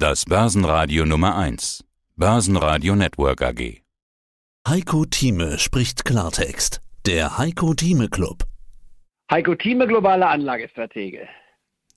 Das Börsenradio Nummer 1. Börsenradio Network AG. Heiko Thieme spricht Klartext. Der Heiko Thieme Club. Heiko Thieme, globale Anlagestratege.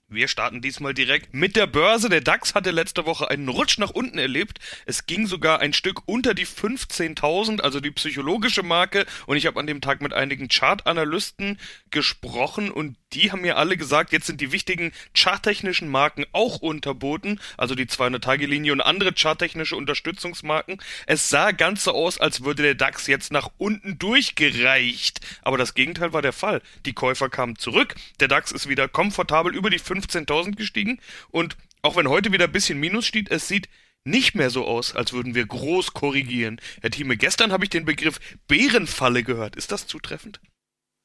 Wir starten diesmal direkt mit der Börse. Der DAX hatte letzte Woche einen Rutsch nach unten erlebt. Es ging sogar ein Stück unter die 15.000, also die psychologische Marke. Und ich habe an dem Tag mit einigen Chartanalysten gesprochen und die haben mir alle gesagt, jetzt sind die wichtigen charttechnischen Marken auch unterboten, also die 200-Tage-Linie und andere charttechnische Unterstützungsmarken. Es sah ganz so aus, als würde der DAX jetzt nach unten durchgereicht. Aber das Gegenteil war der Fall. Die Käufer kamen zurück. Der DAX ist wieder komfortabel über die 15.000 gestiegen und auch wenn heute wieder ein bisschen Minus steht, es sieht nicht mehr so aus, als würden wir groß korrigieren. Herr Thieme, gestern habe ich den Begriff Bärenfalle gehört. Ist das zutreffend?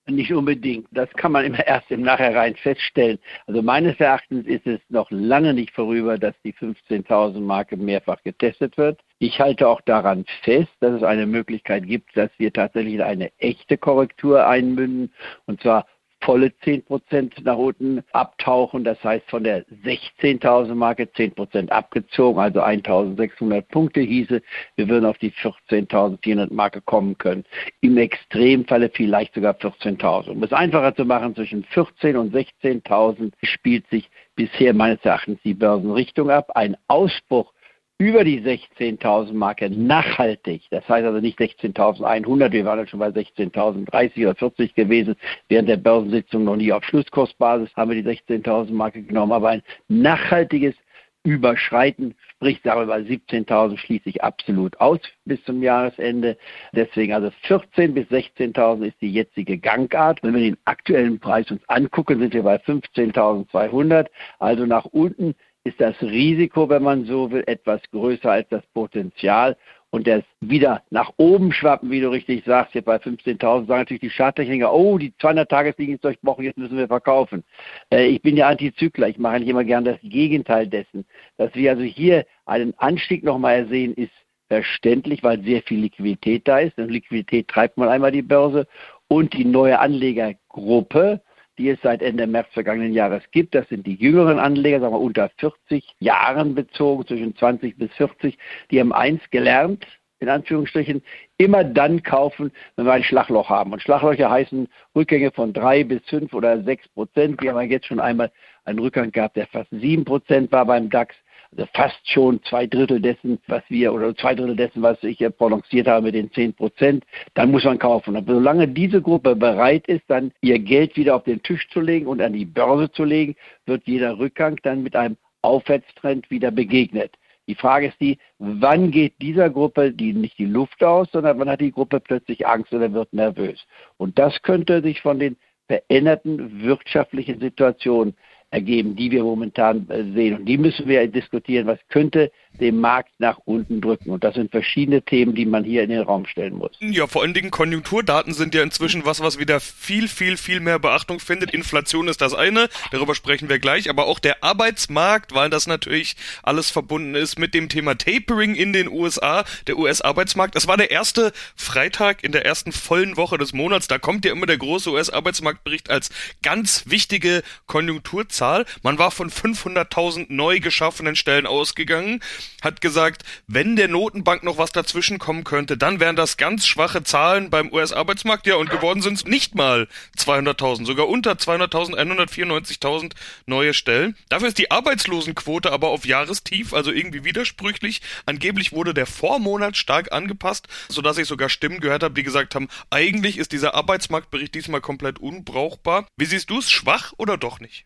Nicht unbedingt. Das kann man immer erst im Nachhinein feststellen. Also meines Erachtens ist es noch lange nicht vorüber, dass die 15.000 Marke mehrfach getestet wird. Ich halte auch daran fest, dass es eine Möglichkeit gibt, dass wir tatsächlich in eine echte Korrektur einmünden. Und zwar volle 10% nach unten abtauchen. Das heißt, von der 16.000 Marke 10% abgezogen, also 1.600 Punkte hieße, wir würden auf die 14.400 Marke kommen können. Im Extremfalle vielleicht sogar 14.000. Um es einfacher zu machen, zwischen 14.000 und 16.000 spielt sich bisher meines Erachtens die Börsenrichtung ab. Ein Ausbruch über die 16.000 Marke nachhaltig, das heißt also nicht 16.100, wir waren ja schon bei 16.030 oder 40 gewesen, während der Börsensitzung noch nie auf Schlusskursbasis haben wir die 16.000 Marke genommen, aber ein nachhaltiges Überschreiten, sprich sagen wir mal 17.000 schließe ich absolut aus bis zum Jahresende. Deswegen also 14.000 bis 16.000 ist die jetzige Gangart. Wenn wir den aktuellen Preis uns angucken, sind wir bei 15.200. Also nach unten ist das Risiko, wenn man so will, etwas größer als das Potenzial. Und das wieder nach oben schwappen, wie du richtig sagst, hier bei 15.000 sagen natürlich die Charttechniker, oh, die 200-Tageslinie ist durchbrochen, jetzt müssen wir verkaufen. Äh, ich bin ja Antizykler, ich mache eigentlich immer gern das Gegenteil dessen. Dass wir also hier einen Anstieg nochmal sehen, ist verständlich, weil sehr viel Liquidität da ist. Und Liquidität treibt man einmal die Börse. Und die neue Anlegergruppe, die es seit Ende März vergangenen Jahres gibt. Das sind die jüngeren Anleger, sagen wir unter 40 Jahren bezogen, zwischen 20 bis 40. Die haben eins gelernt, in Anführungsstrichen, immer dann kaufen, wenn wir ein Schlagloch haben. Und Schlaglöcher heißen Rückgänge von drei bis fünf oder sechs Prozent. Wir haben jetzt schon einmal einen Rückgang gehabt, der fast sieben Prozent war beim DAX also fast schon zwei Drittel dessen, was wir, oder zwei Drittel dessen, was ich ja prononciert habe mit den zehn Prozent, dann muss man kaufen. Und solange diese Gruppe bereit ist, dann ihr Geld wieder auf den Tisch zu legen und an die Börse zu legen, wird jeder Rückgang dann mit einem Aufwärtstrend wieder begegnet. Die Frage ist die, wann geht dieser Gruppe die, nicht die Luft aus, sondern wann hat die Gruppe plötzlich Angst oder wird nervös. Und das könnte sich von den veränderten wirtschaftlichen Situationen ergeben, die wir momentan äh, sehen. Und die müssen wir diskutieren, was könnte den Markt nach unten drücken. Und das sind verschiedene Themen, die man hier in den Raum stellen muss. Ja, vor allen Dingen Konjunkturdaten sind ja inzwischen was, was wieder viel, viel, viel mehr Beachtung findet. Inflation ist das eine, darüber sprechen wir gleich, aber auch der Arbeitsmarkt, weil das natürlich alles verbunden ist mit dem Thema Tapering in den USA, der US-Arbeitsmarkt. Es war der erste Freitag in der ersten vollen Woche des Monats. Da kommt ja immer der große US-Arbeitsmarktbericht als ganz wichtige Konjunkturzahl. Man war von 500.000 neu geschaffenen Stellen ausgegangen hat gesagt, wenn der Notenbank noch was dazwischen kommen könnte, dann wären das ganz schwache Zahlen beim US-Arbeitsmarkt. Ja, und geworden sind es nicht mal 200.000, sogar unter 200.000, 194.000 neue Stellen. Dafür ist die Arbeitslosenquote aber auf Jahrestief, also irgendwie widersprüchlich. Angeblich wurde der Vormonat stark angepasst, sodass ich sogar Stimmen gehört habe, die gesagt haben, eigentlich ist dieser Arbeitsmarktbericht diesmal komplett unbrauchbar. Wie siehst du es, schwach oder doch nicht?